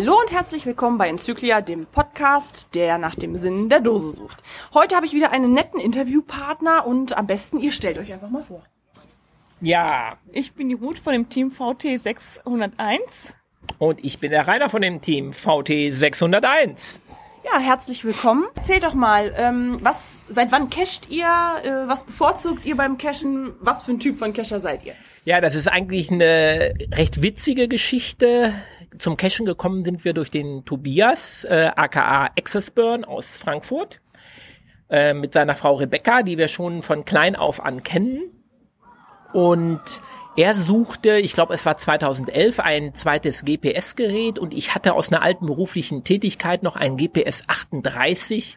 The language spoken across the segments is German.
Hallo und herzlich willkommen bei Enzyklia, dem Podcast, der nach dem Sinn der Dose sucht. Heute habe ich wieder einen netten Interviewpartner und am besten ihr stellt euch einfach mal vor. Ja, Ich bin die Ruth von dem Team VT 601. und ich bin der Rainer von dem Team VT 601. Ja, herzlich willkommen. Erzählt doch mal, ähm, was, seit wann casht ihr? Äh, was bevorzugt ihr beim Cashen? Was für ein Typ von Cacher seid ihr? Ja, das ist eigentlich eine recht witzige Geschichte. Zum Cashen gekommen sind wir durch den Tobias, äh, aka Access Burn aus Frankfurt, äh, mit seiner Frau Rebecca, die wir schon von klein auf an kennen. Und er suchte, ich glaube, es war 2011, ein zweites GPS-Gerät und ich hatte aus einer alten beruflichen Tätigkeit noch ein GPS 38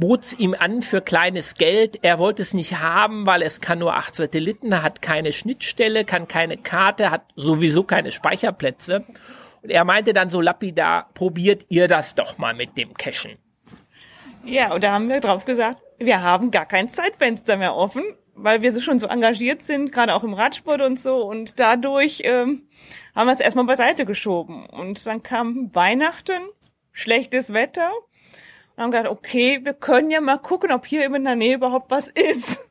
bot's ihm an für kleines Geld. Er wollte es nicht haben, weil es kann nur acht Satelliten, hat keine Schnittstelle, kann keine Karte, hat sowieso keine Speicherplätze. Und er meinte dann so lapidar, probiert ihr das doch mal mit dem Cachen. Ja, und da haben wir drauf gesagt, wir haben gar kein Zeitfenster mehr offen, weil wir so schon so engagiert sind, gerade auch im Radsport und so. Und dadurch ähm, haben wir es erstmal beiseite geschoben. Und dann kam Weihnachten, schlechtes Wetter. Und haben gedacht, okay, wir können ja mal gucken, ob hier in der Nähe überhaupt was ist.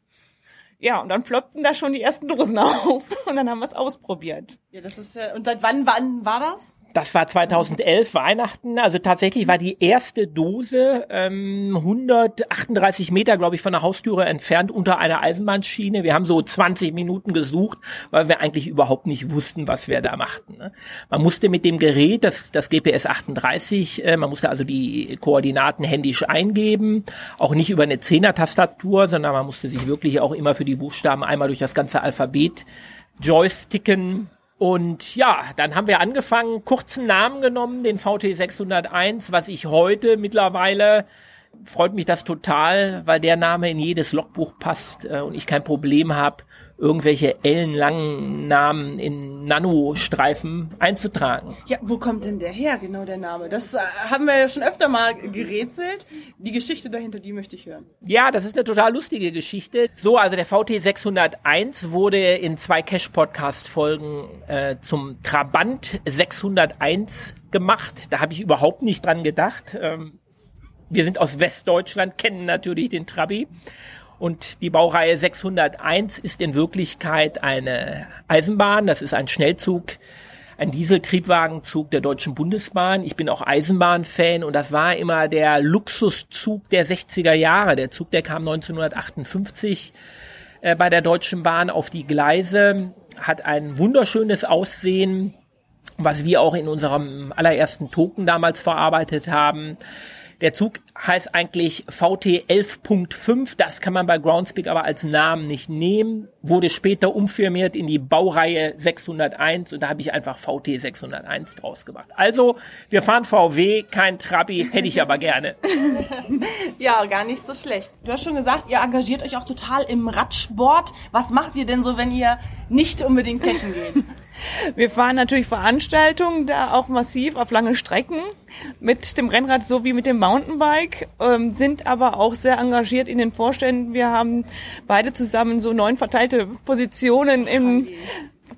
Ja, und dann ploppten da schon die ersten Dosen auf. Und dann haben wir es ausprobiert. Ja, das ist ja, und seit wann, wann war das? Das war 2011 Weihnachten. Also tatsächlich war die erste Dose ähm, 138 Meter, glaube ich, von der Haustüre entfernt unter einer Eisenbahnschiene. Wir haben so 20 Minuten gesucht, weil wir eigentlich überhaupt nicht wussten, was wir da machten. Ne? Man musste mit dem Gerät, das, das GPS 38, äh, man musste also die Koordinaten händisch eingeben, auch nicht über eine Zehner-Tastatur, sondern man musste sich wirklich auch immer für die Buchstaben einmal durch das ganze Alphabet joysticken. Und ja, dann haben wir angefangen, kurzen Namen genommen, den VT 601, was ich heute mittlerweile freut mich das total, weil der Name in jedes Logbuch passt äh, und ich kein Problem habe, irgendwelche ellenlangen Namen in Nanostreifen einzutragen. Ja, wo kommt denn der her, genau der Name? Das äh, haben wir ja schon öfter mal gerätselt. Die Geschichte dahinter, die möchte ich hören. Ja, das ist eine total lustige Geschichte. So, also der VT 601 wurde in zwei Cash-Podcast-Folgen äh, zum Trabant 601 gemacht. Da habe ich überhaupt nicht dran gedacht. Ähm, wir sind aus Westdeutschland, kennen natürlich den Trabi. Und die Baureihe 601 ist in Wirklichkeit eine Eisenbahn. Das ist ein Schnellzug, ein Dieseltriebwagenzug der Deutschen Bundesbahn. Ich bin auch Eisenbahnfan und das war immer der Luxuszug der 60er Jahre. Der Zug, der kam 1958 äh, bei der Deutschen Bahn auf die Gleise, hat ein wunderschönes Aussehen, was wir auch in unserem allerersten Token damals verarbeitet haben. Der Zug heißt eigentlich VT 11.5. Das kann man bei Groundspeak aber als Namen nicht nehmen. Wurde später umfirmiert in die Baureihe 601 und da habe ich einfach VT 601 draus gemacht. Also, wir fahren VW, kein Trabi, hätte ich aber gerne. Ja, gar nicht so schlecht. Du hast schon gesagt, ihr engagiert euch auch total im Radsport. Was macht ihr denn so, wenn ihr nicht unbedingt cashen geht? Wir fahren natürlich Veranstaltungen, da auch massiv auf lange Strecken mit dem Rennrad sowie mit dem Mountainbike, ähm, sind aber auch sehr engagiert in den Vorständen. Wir haben beide zusammen so neun verteilte Positionen im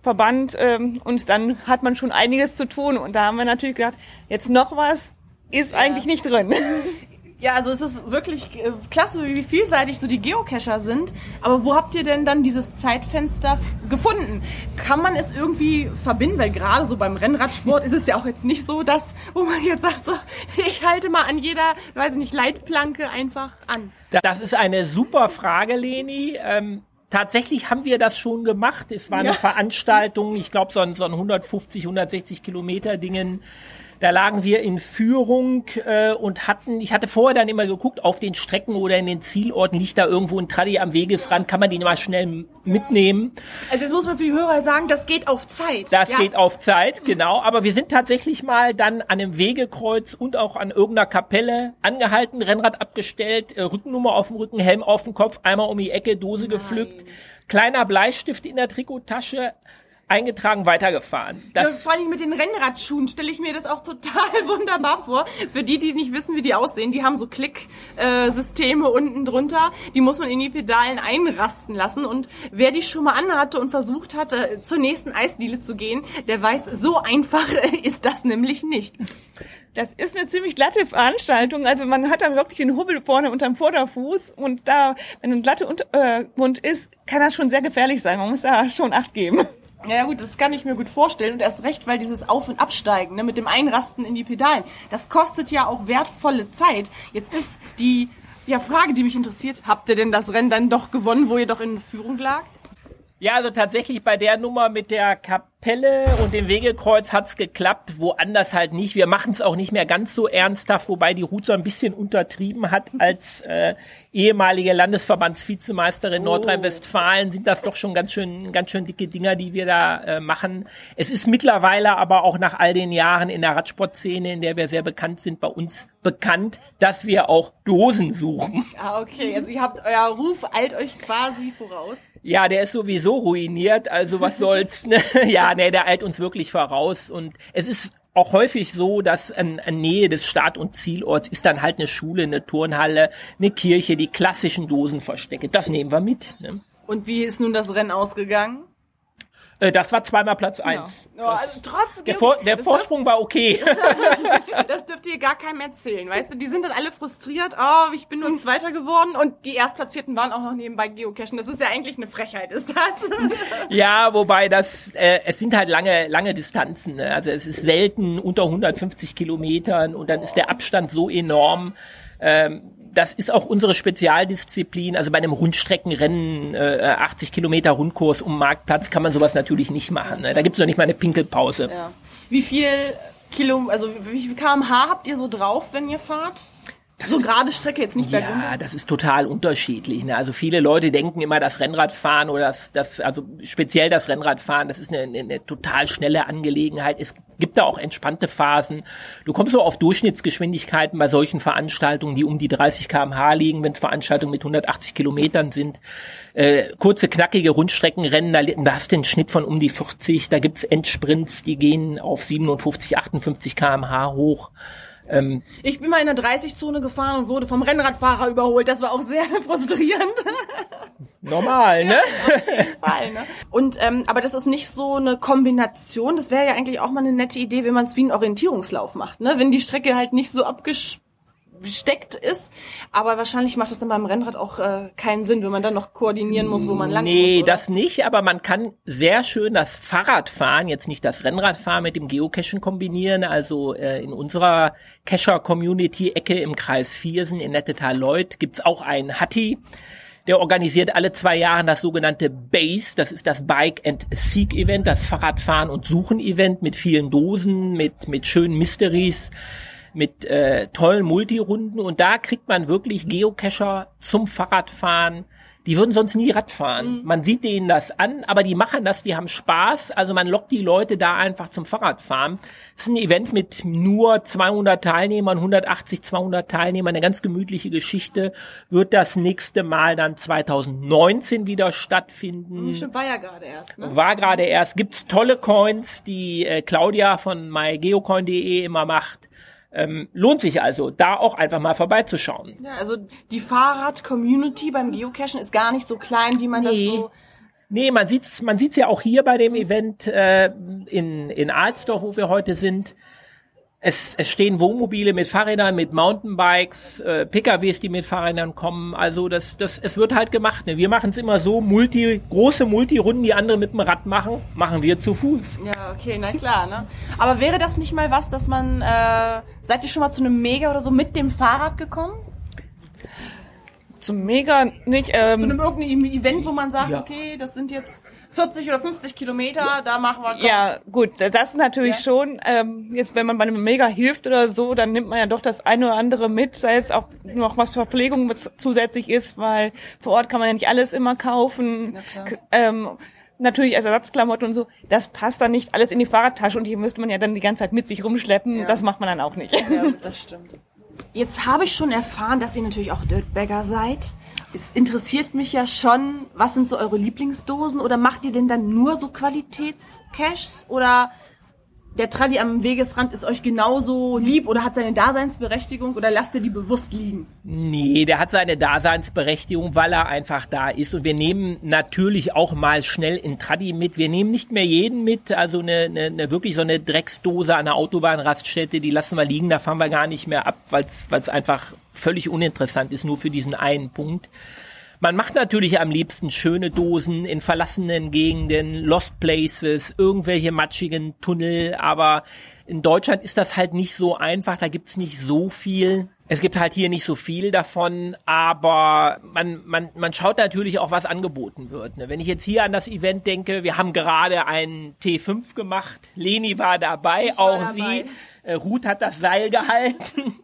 Verband ähm, und dann hat man schon einiges zu tun. Und da haben wir natürlich gedacht, jetzt noch was ist eigentlich nicht drin. Ja, also es ist wirklich äh, klasse, wie vielseitig so die Geocacher sind. Aber wo habt ihr denn dann dieses Zeitfenster gefunden? Kann man es irgendwie verbinden? Weil gerade so beim Rennradsport ist es ja auch jetzt nicht so, dass, wo man jetzt sagt, so, ich halte mal an jeder, weiß ich nicht, Leitplanke einfach an. Das ist eine super Frage, Leni. Ähm, tatsächlich haben wir das schon gemacht. Es war eine Ja. Veranstaltung, ich glaube so ein, so ein 150, 160 Kilometer Dingen. Da lagen wir in Führung äh, und hatten, ich hatte vorher dann immer geguckt, auf den Strecken oder in den Zielorten liegt da irgendwo ein Traddy am Wegesrand, kann man den mal schnell mitnehmen. Also das muss man für die Hörer sagen, das geht auf Zeit. Das ja. geht auf Zeit, genau. Aber wir sind tatsächlich mal dann an einem Wegekreuz und auch an irgendeiner Kapelle angehalten, Rennrad abgestellt, äh, Rückennummer auf dem Rücken, Helm auf dem Kopf, einmal um die Ecke, Dose gepflückt, kleiner Bleistift in der Trikottasche, eingetragen, weitergefahren. Ja, Das, vor allem mit den Rennradschuhen stelle ich mir das auch total wunderbar vor. Für die, die nicht wissen, wie die aussehen, die haben so Klick-Systeme unten drunter. Die muss man in die Pedalen einrasten lassen. Und wer die schon mal anhatte und versucht hatte, zur nächsten Eisdiele zu gehen, der weiß, so einfach ist das nämlich nicht. Das ist eine ziemlich glatte Veranstaltung. Also man hat da wirklich den Hubbel vorne unterm Vorderfuß und da, wenn ein glatte Untergrund ist, kann das schon sehr gefährlich sein. Man muss da schon Acht geben. Ja gut, das kann ich mir gut vorstellen. Und erst recht, weil dieses Auf- und Absteigen ne, mit dem Einrasten in die Pedalen, das kostet ja auch wertvolle Zeit. Jetzt ist die ja, Frage, die mich interessiert, habt ihr denn das Rennen dann doch gewonnen, wo ihr doch in Führung lagt? ja, also tatsächlich bei der Nummer mit der Kapelle und dem Wegekreuz hat's geklappt, woanders halt nicht. Wir machen es auch nicht mehr ganz so ernsthaft, wobei die Ruth so ein bisschen untertrieben hat. Als äh, ehemalige Landesverbandsvizemeisterin Nordrhein-Westfalen sind das doch schon ganz schön, ganz schön dicke Dinger, die wir da äh, machen. Es ist mittlerweile aber auch nach all den Jahren in der Radsportszene, in der wir sehr bekannt sind, bei uns bekannt, dass wir auch Dosen suchen. Ah, okay. Also ihr habt euer Ruf eilt euch quasi voraus. Ja, der ist sowieso ruiniert, also was soll's. Ne? Ja, nee, der eilt uns wirklich voraus. Und es ist auch häufig so, dass in, in Nähe des Start- und Zielorts ist dann halt eine Schule, eine Turnhalle, eine Kirche, die klassischen Dosenverstecke. Das nehmen wir mit. Ne? Und wie ist nun das Rennen ausgegangen? Äh, Das war zweimal Platz eins. Ja, also trotz Der, Vor der Vorsprung war okay. das dürft ihr gar keinem erzählen, weißt du? Die sind dann alle frustriert. Oh, ich bin nur Zweiter geworden und die Erstplatzierten waren auch noch nebenbei geocachen. Das ist ja eigentlich eine Frechheit, ist das? Ja, wobei das, äh, es sind halt lange, lange Distanzen. Ne? Also es ist selten unter 150 Kilometern und dann ist der Abstand so enorm. Ähm, das ist auch unsere Spezialdisziplin. Also bei einem Rundstreckenrennen, äh, 80 Kilometer Rundkurs um Marktplatz, kann man sowas natürlich nicht machen. Ne? Da gibt's noch nicht mal eine Pinkelpause. ja. Wie viel Kilo, also wie viel kmh habt ihr so drauf, wenn ihr fahrt? So gerade Strecke jetzt nicht bergunter? Ja, das ist total unterschiedlich. Ne? Also viele Leute denken immer, das Rennradfahren oder das, das also speziell das Rennradfahren, das ist eine, eine, eine total schnelle Angelegenheit. Es gibt da auch entspannte Phasen. Du kommst so auf Durchschnittsgeschwindigkeiten bei solchen Veranstaltungen, die um die 30 km/h liegen, wenn es Veranstaltungen mit 180 Kilometern sind. Äh, kurze, knackige Rundstreckenrennen, da, da hast du einen Schnitt von um die 40. Da gibt's Endsprints, die gehen auf 57, 58 km/h hoch. Ähm, Ich bin mal in der 30-Zone gefahren und wurde vom Rennradfahrer überholt. Das war auch sehr frustrierend. normal, ne? Fall, ne? Und ähm, aber das ist nicht so eine Kombination. Das wäre ja eigentlich auch mal eine nette Idee, wenn man es wie einen Orientierungslauf macht, ne? Wenn die Strecke halt nicht so abgesteckt ist. Aber wahrscheinlich macht das dann beim Rennrad auch äh, keinen Sinn, wenn man dann noch koordinieren muss, wo man lang Nee, muss. oder? das nicht, aber man kann sehr schön das Fahrradfahren, jetzt nicht das Rennradfahren mit dem Geocachen kombinieren. Also äh, in unserer Cacher-Community-Ecke im Kreis Viersen in Nettetal-Leuth gibt's auch einen Hatti. Der organisiert alle zwei Jahre das sogenannte BASE, das ist das Bike and Seek Event, das Fahrradfahren und Suchen Event mit vielen Dosen, mit, mit schönen Mysteries, mit äh, tollen Multirunden und da kriegt man wirklich Geocacher zum Fahrradfahren. Die würden sonst nie Rad fahren. Man sieht denen das an, aber die machen das, die haben Spaß. Also man lockt die Leute da einfach zum Fahrradfahren. Es ist ein Event mit nur 200 Teilnehmern, 180, 200 Teilnehmern, eine ganz gemütliche Geschichte. Wird das nächste Mal dann 2019 wieder stattfinden. Stimmt, war ja gerade erst, ne? War gerade erst. Gibt's tolle Coins, die äh, Claudia von mygeocoin.de immer macht. Ähm, lohnt sich also, da auch einfach mal vorbeizuschauen. Ja, also die Fahrrad-Community beim Geocachen ist gar nicht so klein, wie man Nee. das so. Nee, man sieht's, man sieht's ja auch hier bei dem Event äh, in, in Alsdorf, wo wir heute sind. Es, es stehen Wohnmobile mit Fahrrädern, mit Mountainbikes, äh, PKWs, die mit Fahrrädern kommen. Also das, das, es wird halt gemacht. Ne? Wir machen es immer so, Multi, große Multirunden, die andere mit dem Rad machen, machen wir zu Fuß. Ja, okay, na klar, ne? Aber wäre das nicht mal was, dass man, äh, seid ihr schon mal zu einem Mega oder so mit dem Fahrrad gekommen? Mega nicht. Zu Ähm, einem irgendeinem Event, wo man sagt, Ja. okay, das sind jetzt 40 oder 50 Kilometer, da machen wir. komm. ja, gut, das natürlich Ja. schon. Ähm, jetzt, wenn man bei einem Mega hilft oder so, dann nimmt man ja doch das eine oder andere mit, sei es auch noch was Verpflegung zusätzlich ist, weil vor Ort kann man ja nicht alles immer kaufen. Ähm, natürlich Ersatzklamotten und so. Das passt dann nicht alles in die Fahrradtasche und hier müsste man ja dann die ganze Zeit mit sich rumschleppen. Ja. Das macht man dann auch nicht. Ja, das stimmt. Jetzt habe ich schon erfahren, dass ihr natürlich auch Dirtbagger seid. Es interessiert mich ja schon, was sind so eure Lieblingsdosen oder macht ihr denn dann nur so Qualitätscaches oder der Tradi am Wegesrand ist euch genauso lieb oder hat seine Daseinsberechtigung oder lasst ihr die bewusst liegen? Nee, der hat seine Daseinsberechtigung, weil er einfach da ist. Und wir nehmen natürlich auch mal schnell in Tradi mit. Wir nehmen nicht mehr jeden mit. Also eine, eine, eine wirklich so eine Drecksdose an der Autobahnraststätte, die lassen wir liegen, da fahren wir gar nicht mehr ab, weil es einfach völlig uninteressant ist, nur für diesen einen Punkt. Man macht natürlich am liebsten schöne Dosen in verlassenen Gegenden, Lost Places, irgendwelche matschigen Tunnel, aber in Deutschland ist das halt nicht so einfach, da gibt's nicht so viel. Es gibt halt hier nicht so viel davon, aber man, man, man schaut natürlich auch, was angeboten wird. Ne? Wenn ich jetzt hier an das Event denke, wir haben gerade einen T5 gemacht, Leni war dabei, war auch dabei. sie, äh, Ruth hat das Seil gehalten.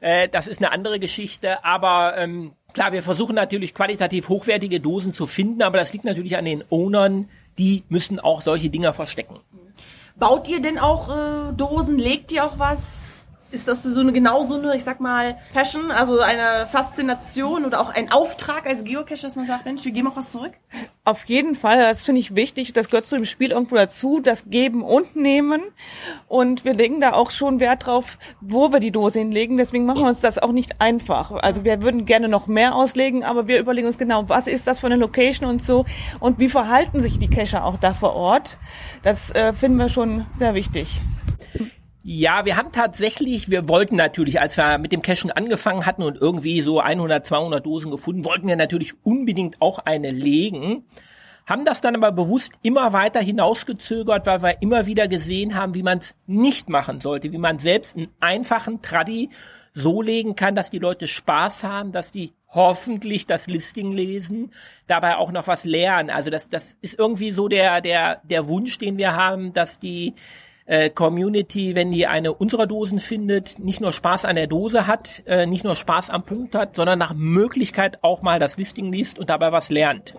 Äh, das ist eine andere Geschichte, aber ähm, klar, wir versuchen natürlich qualitativ hochwertige Dosen zu finden, aber das liegt natürlich an den Ownern, die müssen auch solche Dinger verstecken. Baut ihr denn auch äh, Dosen? Legt ihr auch was? Ist das so eine genau so eine, ich sag mal, Passion, also eine Faszination oder auch ein Auftrag als Geocacher, dass man sagt, Mensch, wir geben auch was zurück? Auf jeden Fall, das finde ich wichtig. Das gehört zu dem Spiel irgendwo dazu, das Geben und Nehmen. Und wir legen da auch schon Wert drauf, wo wir die Dose hinlegen. Deswegen machen wir uns das auch nicht einfach. Also wir würden gerne noch mehr auslegen, aber wir überlegen uns genau, was ist das für eine Location und so und wie verhalten sich die Cacher auch da vor Ort. Das äh, finden wir schon sehr wichtig. Ja, wir haben tatsächlich, wir wollten natürlich, als wir mit dem Cashen angefangen hatten und irgendwie so 100, 200 Dosen gefunden, wollten wir natürlich unbedingt auch eine legen. Haben das dann aber bewusst immer weiter hinausgezögert, weil wir immer wieder gesehen haben, wie man es nicht machen sollte, wie man selbst einen einfachen Traddy so legen kann, dass die Leute Spaß haben, dass die hoffentlich das Listing lesen, dabei auch noch was lernen. Also das, das ist irgendwie so der, der, der Wunsch, den wir haben, dass die äh, Community, wenn die eine unserer Dosen findet, nicht nur Spaß an der Dose hat, äh, nicht nur Spaß am Punkt hat, sondern nach Möglichkeit auch mal das Listing liest und dabei was lernt.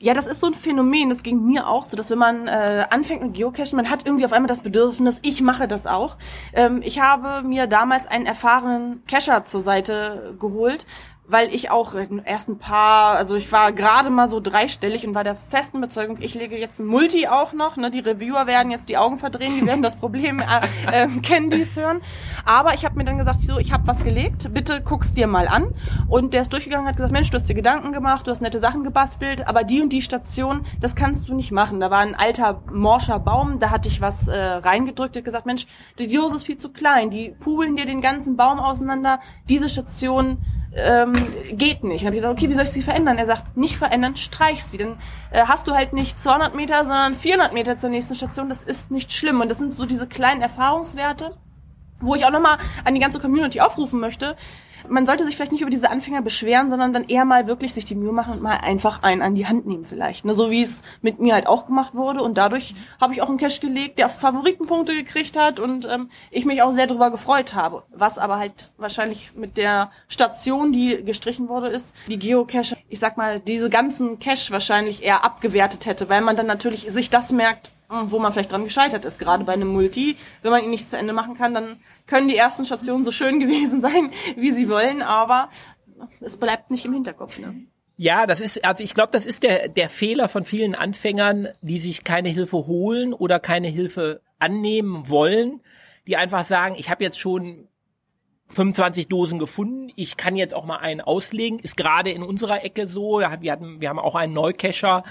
Ja, das ist so ein Phänomen, das ging mir auch so, dass wenn man äh, anfängt mit Geocachen, man hat irgendwie auf einmal das Bedürfnis, ich mache das auch. Ähm, ich habe mir damals einen erfahrenen Cacher zur Seite geholt, weil ich auch erst ein paar, also ich war gerade mal so dreistellig und war der festen Überzeugung, ich lege jetzt ein Multi auch noch, ne, die Reviewer werden jetzt die Augen verdrehen, die werden das Problem äh, äh, kennen, die es hören. Aber ich habe mir dann gesagt, so, ich habe was gelegt, bitte guck's dir mal an. Und der ist durchgegangen, hat gesagt, Mensch, du hast dir Gedanken gemacht, du hast nette Sachen gebastelt, aber die und die Station, das kannst du nicht machen. Da war ein alter morscher Baum, da hatte ich was äh, reingedrückt, hat gesagt, Mensch, die Dose ist viel zu klein, die pulen dir den ganzen Baum auseinander, diese Station ähm, geht nicht. Dann habe ich gesagt, okay, wie soll ich sie verändern? Er sagt, nicht verändern, streich sie. Dann äh, hast du halt nicht 200 Meter, sondern 400 Meter zur nächsten Station. Das ist nicht schlimm. Und das sind so diese kleinen Erfahrungswerte, wo ich auch nochmal an die ganze Community aufrufen möchte. Man sollte sich vielleicht nicht über diese Anfänger beschweren, sondern dann eher mal wirklich sich die Mühe machen und mal einfach einen an die Hand nehmen vielleicht. Ne? So wie es mit mir halt auch gemacht wurde. Und dadurch habe ich auch einen Cash gelegt, der Favoritenpunkte gekriegt hat und ähm, ich mich auch sehr darüber gefreut habe. Was aber halt wahrscheinlich mit der Station, die gestrichen wurde, ist, die Geocache, ich sag mal, diese ganzen Cache wahrscheinlich eher abgewertet hätte, weil man dann natürlich sich das merkt, wo man vielleicht dran gescheitert ist. Gerade bei einem Multi, wenn man ihn nicht zu Ende machen kann, dann können die ersten Stationen so schön gewesen sein, wie sie wollen, aber es bleibt nicht im Hinterkopf. Ne? Ja, das ist, also ich glaube, das ist der, der Fehler von vielen Anfängern, die sich keine Hilfe holen oder keine Hilfe annehmen wollen, die einfach sagen, ich habe jetzt schon 25 Dosen gefunden, ich kann jetzt auch mal einen auslegen, ist gerade in unserer Ecke so, wir hatten, wir haben auch einen Neucacher,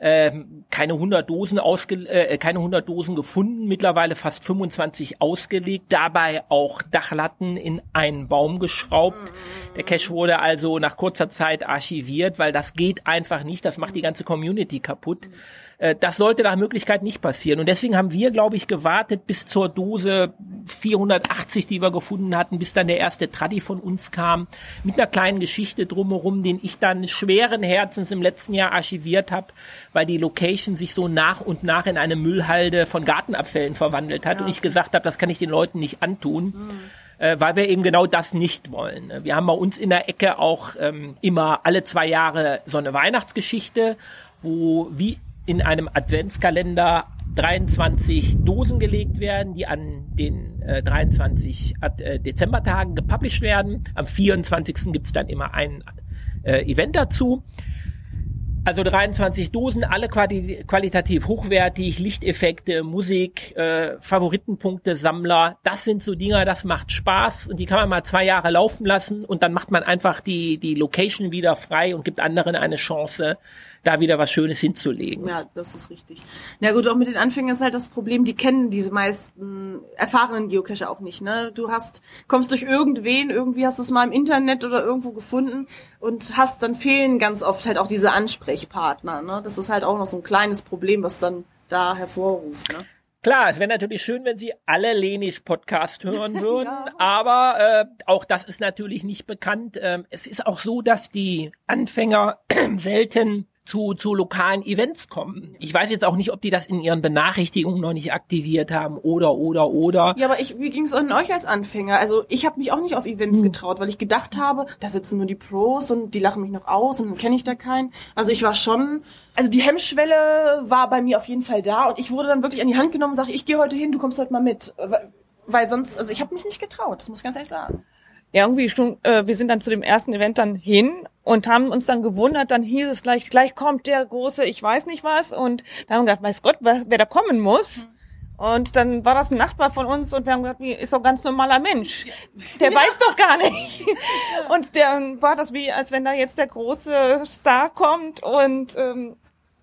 ähm, keine 100 Dosen ausge äh, keine 100 Dosen gefunden, mittlerweile fast 25 ausgelegt, dabei auch Dachlatten in einen Baum geschraubt. Der Cache wurde also nach kurzer Zeit archiviert, weil das geht einfach nicht, das macht die ganze Community kaputt. Äh, das sollte nach Möglichkeit nicht passieren und deswegen haben wir, glaube ich, gewartet bis zur Dose 480, die wir gefunden hatten, bis dann der erste Traddy von uns kam, mit einer kleinen Geschichte drumherum, den ich dann schweren Herzens im letzten Jahr archiviert habe, weil die Location sich so nach und nach in eine Müllhalde von Gartenabfällen verwandelt hat und ich gesagt habe, das kann ich den Leuten nicht antun. Äh, weil wir eben genau das nicht wollen. Wir haben bei uns in der Ecke auch ähm, immer alle zwei Jahre so eine Weihnachtsgeschichte, wo wie in einem Adventskalender 23 Dosen gelegt werden, die an den äh, 23 äh, Dezembertagen gepublished werden. Am 24. gibt's dann immer ein äh, Event dazu. Also 23 Dosen, alle quali qualitativ hochwertig, Lichteffekte, Musik, äh, Favoritenpunkte, Sammler. Das sind so Dinger, das macht Spaß und die kann man mal zwei Jahre laufen lassen und dann macht man einfach die, die Location wieder frei und gibt anderen eine Chance, da wieder was Schönes hinzulegen. Ja, das ist richtig. Na gut, auch mit den Anfängern ist halt das Problem, die kennen diese meisten erfahrenen Geocacher auch nicht, ne? Du hast, kommst durch irgendwen, irgendwie hast du es mal im Internet oder irgendwo gefunden und hast, dann fehlen ganz oft halt auch diese Ansprechpartner, ne? Das ist halt auch noch so ein kleines Problem, was dann da hervorruft, ne? Klar, es wäre natürlich schön, wenn Sie alle Lenis Podcast hören würden, ja. aber äh, auch das ist natürlich nicht bekannt. Ähm, es ist auch so, dass die Anfänger selten zu, zu lokalen Events kommen. Ich weiß jetzt auch nicht, ob die das in ihren Benachrichtigungen noch nicht aktiviert haben oder oder oder. Ja, aber ich, wie ging es an euch als Anfänger? Also ich habe mich auch nicht auf Events hm. getraut, weil ich gedacht habe, da sitzen nur die Pros und die lachen mich noch aus und dann kenne ich da keinen. Also ich war schon, also die Hemmschwelle war bei mir auf jeden Fall da und ich wurde dann wirklich an die Hand genommen und sage, ich gehe heute hin, du kommst heute mal mit. Weil sonst, also ich habe mich nicht getraut, das muss ich ganz ehrlich sagen ja, irgendwie schon, äh, wir sind dann zu dem ersten Event dann hin und haben uns dann gewundert, dann hieß es gleich, gleich kommt der große, ich weiß nicht was und dann haben wir gedacht, weiß Gott, wer, wer da kommen muss. Mhm. Und dann war das ein Nachbar von uns und wir haben gesagt, wie ist doch ganz normaler Mensch. Der ja. weiß doch gar nicht. Und der war das wie, als wenn da jetzt der große Star kommt und ähm,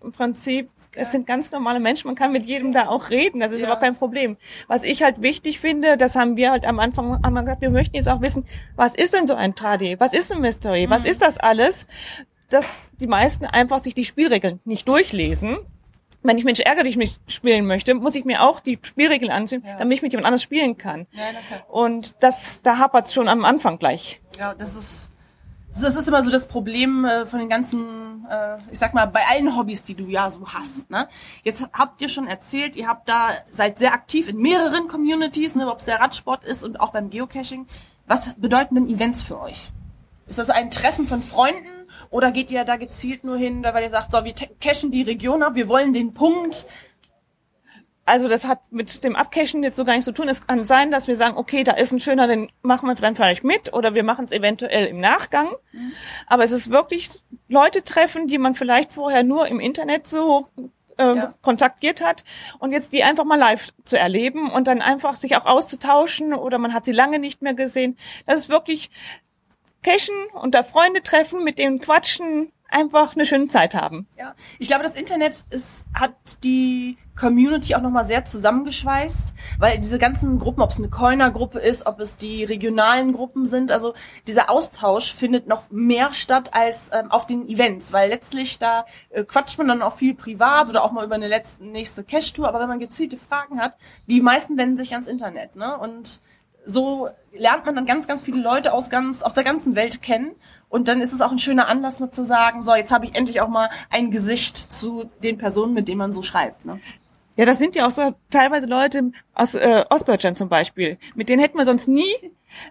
im Prinzip es sind ganz normale Menschen, man kann mit jedem da auch reden, das ist ja. aber kein Problem. Was ich halt wichtig finde, das haben wir halt am Anfang haben wir gesagt, wir möchten jetzt auch wissen, was ist denn so ein Tradi? Was ist ein Mystery? Mhm. Was ist das alles? Dass die meisten einfach sich die Spielregeln nicht durchlesen. Wenn ich Mensch ärgere dich spielen möchte, muss ich mir auch die Spielregeln ansehen, ja. damit ich mit jemand anders spielen kann. Ja, Und das, da hapert es schon am Anfang gleich. Ja, das ist das ist immer so das Problem äh, von den ganzen, äh, ich sag mal, bei allen Hobbys, die du ja so hast. Ne? Jetzt habt ihr schon erzählt, ihr habt da seid sehr aktiv in mehreren Communities, ne, ob es der Radsport ist und auch beim Geocaching. Was bedeuten denn Events für euch? Ist das ein Treffen von Freunden oder geht ihr da gezielt nur hin, weil ihr sagt, so, wir cachen die Region ab, wir wollen den Punkt, also das hat mit dem Abcachen jetzt so gar nichts zu tun. Es kann sein, dass wir sagen, okay, da ist ein schöner, den machen wir dann vielleicht mit oder wir machen es eventuell im Nachgang. Mhm. Aber es ist wirklich Leute treffen, die man vielleicht vorher nur im Internet so äh, ja. kontaktiert hat und jetzt die einfach mal live zu erleben und dann einfach sich auch auszutauschen oder man hat sie lange nicht mehr gesehen. Das ist wirklich Cashen und da Freunde treffen, mit denen quatschen, einfach eine schöne Zeit haben. Ja, ich glaube, das Internet ist, hat die Community auch nochmal sehr zusammengeschweißt, weil diese ganzen Gruppen, ob es eine Coiner-Gruppe ist, ob es die regionalen Gruppen sind, also dieser Austausch findet noch mehr statt als ähm, auf den Events, weil letztlich da äh, quatscht man dann auch viel privat oder auch mal über eine letzte, nächste Cash-Tour, aber wenn man gezielte Fragen hat, die meisten wenden sich ans Internet, ne? Und so lernt man dann ganz, ganz viele Leute aus ganz, auf der ganzen Welt kennen. Und dann ist es auch ein schöner Anlass, nur zu sagen, so, jetzt habe ich endlich auch mal ein Gesicht zu den Personen, mit denen man so schreibt. Ne? Ja, das sind ja auch so teilweise Leute aus äh, Ostdeutschland zum Beispiel. Mit denen hätten wir sonst nie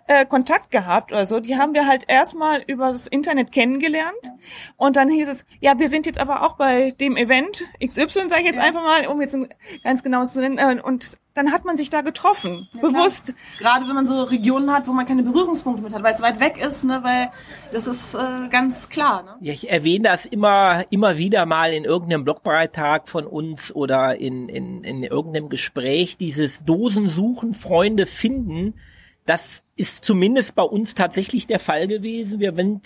äh, Kontakt gehabt oder so. Die haben wir halt erstmal über das Internet kennengelernt. Und dann hieß es, ja, wir sind jetzt aber auch bei dem Event XY, sage ich jetzt ja. einfach mal, um jetzt ein ganz genaues zu nennen. Äh, und dann hat man sich da getroffen, ja, bewusst. Klar. Gerade wenn man so Regionen hat, wo man keine Berührungspunkte mit hat, weil es weit weg ist, ne, weil das ist äh, ganz klar. Ne? Ja, ich erwähne das immer, immer wieder mal in irgendeinem Blogbeitrag von uns oder in, in, in irgendeinem Gespräch, dieses Dosensuchen, Freunde finden, das ist zumindest bei uns tatsächlich der Fall gewesen. Wir, wenn,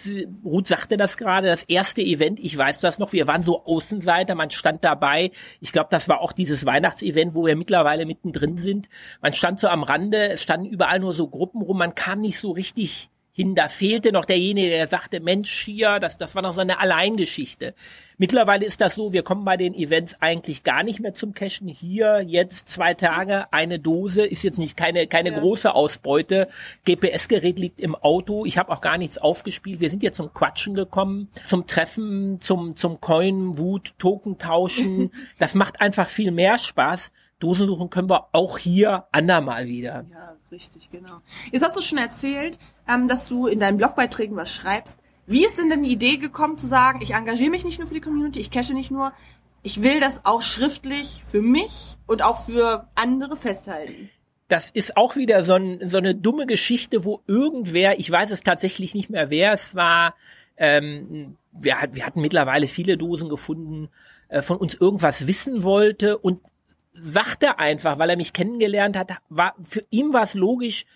Ruth sagte das gerade, das erste Event, ich weiß das noch, wir waren so Außenseiter, man stand dabei. Ich glaube, das war auch dieses Weihnachtsevent, wo wir mittlerweile mittendrin sind. Man stand so am Rande, es standen überall nur so Gruppen rum, man kam nicht so richtig hin. Da fehlte noch derjenige, der sagte, Mensch, hier, das, das war noch so eine Alleingeschichte. Mittlerweile ist das so, wir kommen bei den Events eigentlich gar nicht mehr zum Cashen. Hier jetzt zwei Tage, eine Dose, ist jetzt nicht keine, keine ja. große Ausbeute. GPS-Gerät liegt im Auto. Ich habe auch gar nichts aufgespielt. Wir sind jetzt zum Quatschen gekommen, zum Treffen, zum, zum Coin, Wut, Token tauschen. das macht einfach viel mehr Spaß. Dosensuchen können wir auch hier andermal wieder. Ja, richtig, genau. Jetzt hast du schon erzählt, ähm, dass du in deinen Blogbeiträgen was schreibst. Wie ist denn denn die Idee gekommen zu sagen, ich engagiere mich nicht nur für die Community, ich cache nicht nur, ich will das auch schriftlich für mich und auch für andere festhalten? das ist auch wieder so, ein, so eine dumme Geschichte, wo irgendwer, ich weiß es tatsächlich nicht mehr, wer es war, ähm, wir, wir hatten mittlerweile viele Dosen gefunden, äh, von uns irgendwas wissen wollte und sagte einfach, weil er mich kennengelernt hat, war für ihn war es logisch,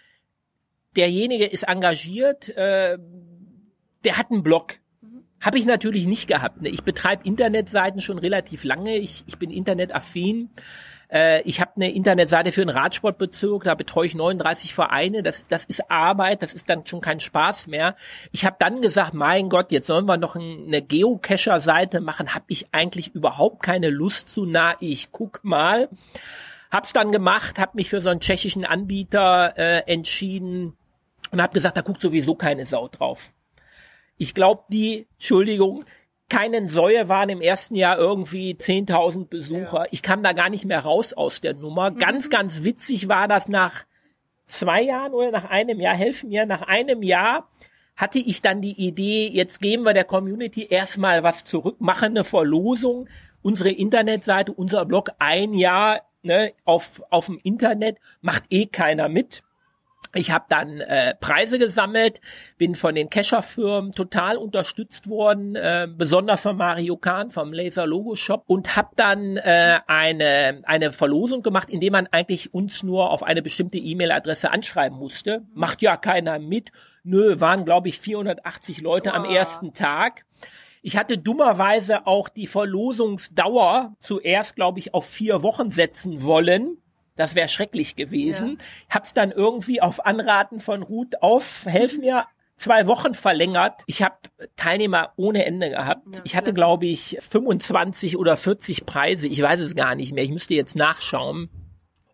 derjenige ist engagiert, äh, der hat einen Blog. Habe ich natürlich nicht gehabt. Ne? Ich betreibe Internetseiten schon relativ lange. Ich, ich bin internetaffin. Äh, ich habe eine Internetseite für den Radsportbezirk, da betreue ich 39 Vereine. Das, das ist Arbeit, das ist dann schon kein Spaß mehr. Ich habe dann gesagt, mein Gott, jetzt sollen wir noch eine Geocacher-Seite machen. Habe ich eigentlich überhaupt keine Lust zu. Na, ich guck mal. Hab's dann gemacht, habe mich für so einen tschechischen Anbieter äh, entschieden und habe gesagt, da guckt sowieso keine Sau drauf. Ich glaube, die, Entschuldigung, keinen Säue waren im ersten Jahr irgendwie 10.000 Besucher. Ja. Ich kam da gar nicht mehr raus aus der Nummer. Mhm. Ganz, ganz witzig war das nach zwei Jahren oder nach einem Jahr, helfen mir, nach einem Jahr hatte ich dann die Idee, jetzt geben wir der Community erstmal was zurück, machen eine Verlosung, unsere Internetseite, unser Blog ein Jahr ne, auf, auf dem Internet, macht eh keiner mit. Ich habe dann äh, Preise gesammelt, bin von den Kescher-Firmen total unterstützt worden, äh, besonders von Mario Kahn vom Laser Logo Shop und habe dann äh, eine eine Verlosung gemacht, indem man eigentlich uns nur auf eine bestimmte E-Mail-Adresse anschreiben musste. Macht ja keiner mit. Nö, waren glaube ich 480 Leute oh. am ersten Tag. Ich hatte dummerweise auch die Verlosungsdauer zuerst, glaube ich, auf vier Wochen setzen wollen. Das wäre schrecklich gewesen. Ja. Hab's dann irgendwie auf Anraten von Ruth auf, helf mir, zwei Wochen verlängert. Ich habe Teilnehmer ohne Ende gehabt. Ja, ich hatte, glaube ich, 25 oder 40 Preise. Ich weiß es gar nicht mehr. Ich müsste jetzt nachschauen.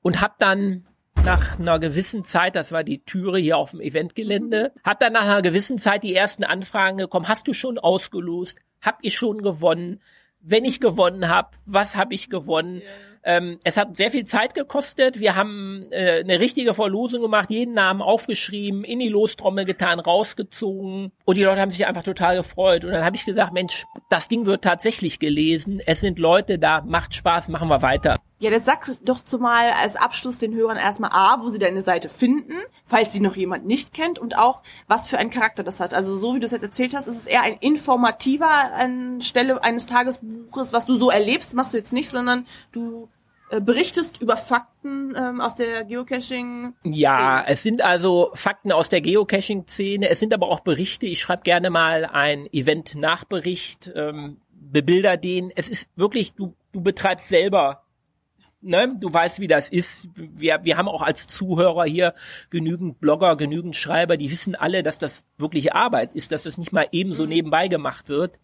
Und habe dann nach einer gewissen Zeit, das war die Türe hier auf dem Eventgelände, hab dann nach einer gewissen Zeit die ersten Anfragen gekommen. Hast du schon ausgelost? Hab ich schon gewonnen? Wenn ich gewonnen habe, was habe ich gewonnen? Ja ähm, es hat sehr viel Zeit gekostet. Wir haben äh, eine richtige Verlosung gemacht, jeden Namen aufgeschrieben, in die Lostrommel getan, rausgezogen. Und die Leute haben sich einfach total gefreut. Und dann habe ich gesagt, Mensch, das Ding wird tatsächlich gelesen. Es sind Leute da, macht Spaß, machen wir weiter. Ja, das sagst doch zumal als Abschluss den Hörern erstmal A, wo sie deine Seite finden, falls sie noch jemand nicht kennt und auch, was für einen Charakter das hat. Also so wie du es jetzt erzählt hast, ist es eher ein informativer anstelle eines Tagesbuches, was du so erlebst, machst du jetzt nicht, sondern du äh, berichtest über Fakten ähm, aus der Geocaching. -Szene. Ja, es sind also Fakten aus der Geocaching-Szene. Es sind aber auch Berichte. Ich schreibe gerne mal ein Event-Nachbericht, ähm, bebilder den. Es ist wirklich, du, du betreibst selber ne, du weißt, wie das ist. Wir, wir haben auch als Zuhörer hier genügend Blogger, genügend Schreiber, die wissen alle, dass das wirkliche Arbeit ist, dass das nicht mal eben so mhm. nebenbei gemacht wird.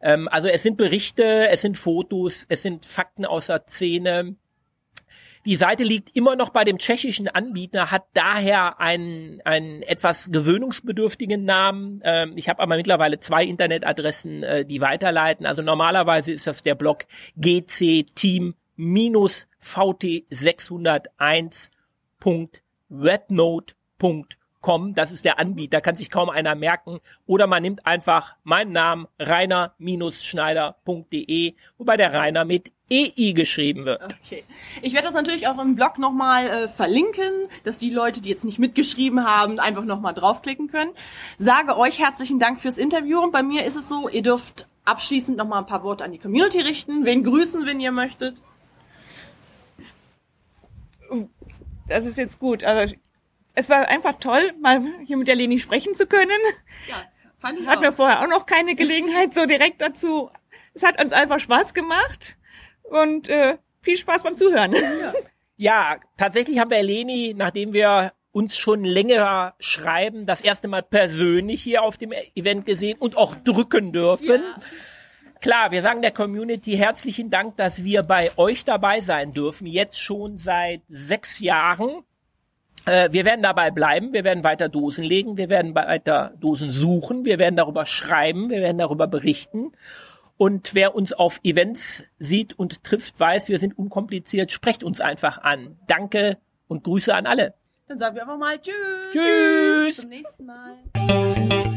Ähm, also es sind Berichte, es sind Fotos, es sind Fakten aus der Szene. Die Seite liegt immer noch bei dem tschechischen Anbieter, hat daher einen, einen etwas gewöhnungsbedürftigen Namen. Ähm, ich habe aber mittlerweile zwei Internetadressen, äh, die weiterleiten. Also normalerweise ist das der Blog GC Team vt601.webnote.com. Das ist der Anbieter, kann sich kaum einer merken. Oder man nimmt einfach meinen Namen rainer-schneider.de, wobei der Rainer mit EI geschrieben wird. Okay. Ich werde das natürlich auch im Blog nochmal äh, verlinken, dass die Leute, die jetzt nicht mitgeschrieben haben, einfach nochmal draufklicken können. Sage euch herzlichen Dank fürs Interview und bei mir ist es so, ihr dürft abschließend nochmal ein paar Worte an die Community richten. Wen grüßen, wenn ihr möchtet? Das ist jetzt gut. Also es war einfach toll, mal hier mit der Leni sprechen zu können. Ja, fand ich Hatten wir vorher auch noch keine Gelegenheit so direkt dazu. Es hat uns einfach Spaß gemacht und äh, viel Spaß beim Zuhören. Ja. ja, tatsächlich haben wir Leni, nachdem wir uns schon länger schreiben, das erste Mal persönlich hier auf dem Event gesehen und auch drücken dürfen. Ja. Klar, wir sagen der Community herzlichen Dank, dass wir bei euch dabei sein dürfen, jetzt schon seit sechs Jahren. Äh, wir werden dabei bleiben, wir werden weiter Dosen legen, wir werden weiter Dosen suchen, wir werden darüber schreiben, wir werden darüber berichten. Und wer uns auf Events sieht und trifft, weiß, wir sind unkompliziert, sprecht uns einfach an. Danke und Grüße an alle. Dann sagen wir einfach mal Tschüss. Tschüss. Bis zum nächsten Mal.